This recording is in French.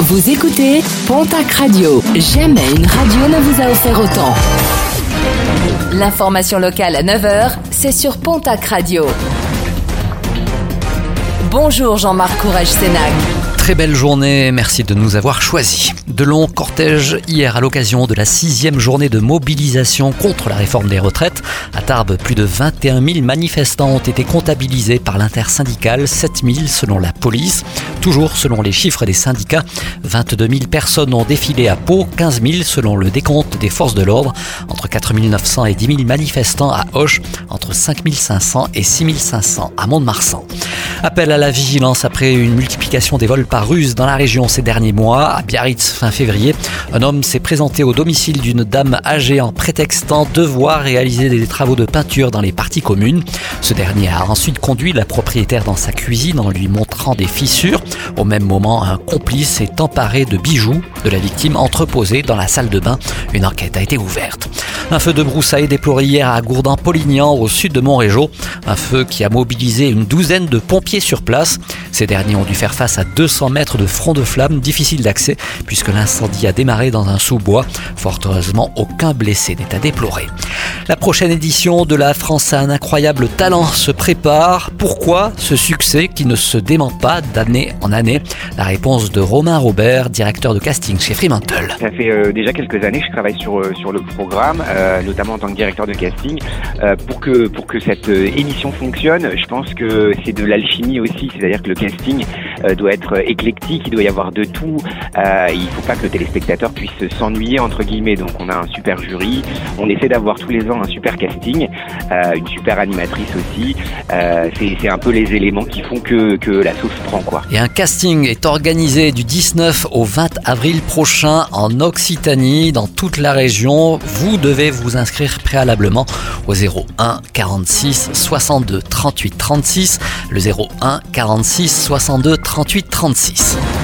Vous écoutez Pontac Radio. Jamais une radio ne vous a offert autant. L'information locale à 9h, c'est sur Pontac Radio. Bonjour Jean-Marc Courage Sénac. Très belle journée, merci de nous avoir choisis. De longs cortèges hier à l'occasion de la sixième journée de mobilisation contre la réforme des retraites. À Tarbes, plus de 21 000 manifestants ont été comptabilisés par l'intersyndicale, 7 000 selon la police. Toujours selon les chiffres des syndicats, 22 000 personnes ont défilé à Pau, 15 000 selon le décompte des forces de l'ordre, entre 4 900 et 10 000 manifestants à Hoche, entre 5 500 et 6 500 à Mont-de-Marsan. Appel à la vigilance après une multiplication des vols par ruse dans la région ces derniers mois. À Biarritz, fin février, un homme s'est présenté au domicile d'une dame âgée en prétextant devoir réaliser des travaux de peinture dans les parties communes. Ce dernier a ensuite conduit la propriétaire dans sa cuisine en lui montrant des fissures. Au même moment, un complice s'est emparé de bijoux de la victime entreposés dans la salle de bain. Une enquête a été ouverte. Un feu de broussailles déploré hier à Gourdin-Polignan, au sud de Montrégeau. Un feu qui a mobilisé une douzaine de pompiers sur place. Ces derniers ont dû faire face à 200 mètres de front de flamme, difficile d'accès, puisque l'incendie a démarré dans un sous-bois. Fort heureusement, aucun blessé n'est à déplorer. La prochaine édition de La France a un incroyable talent se prépare. Pourquoi ce succès qui ne se dément pas d'année en année? La réponse de Romain Robert, directeur de casting chez Fremantle. Ça fait euh, déjà quelques années que je travaille sur, euh, sur le programme, euh, notamment en tant que directeur de casting. Euh, pour, que, pour que cette euh, émission fonctionne, je pense que c'est de l'alchimie aussi, c'est-à-dire que le casting euh, doit être éclectique, il doit y avoir de tout. il ne faut pas que le téléspectateur puisse s'ennuyer, entre guillemets. Donc on a un super jury, on essaie d'avoir tous les ans un super casting, une super animatrice aussi. c'est un peu les éléments qui font que, la sauce prend. quoi. Et un casting est organisé du 19 au 20 avril prochain en Occitanie, dans toute la région. Vous devez vous inscrire préalablement au 01 46 62 38 36, le 01 46 62 38 36.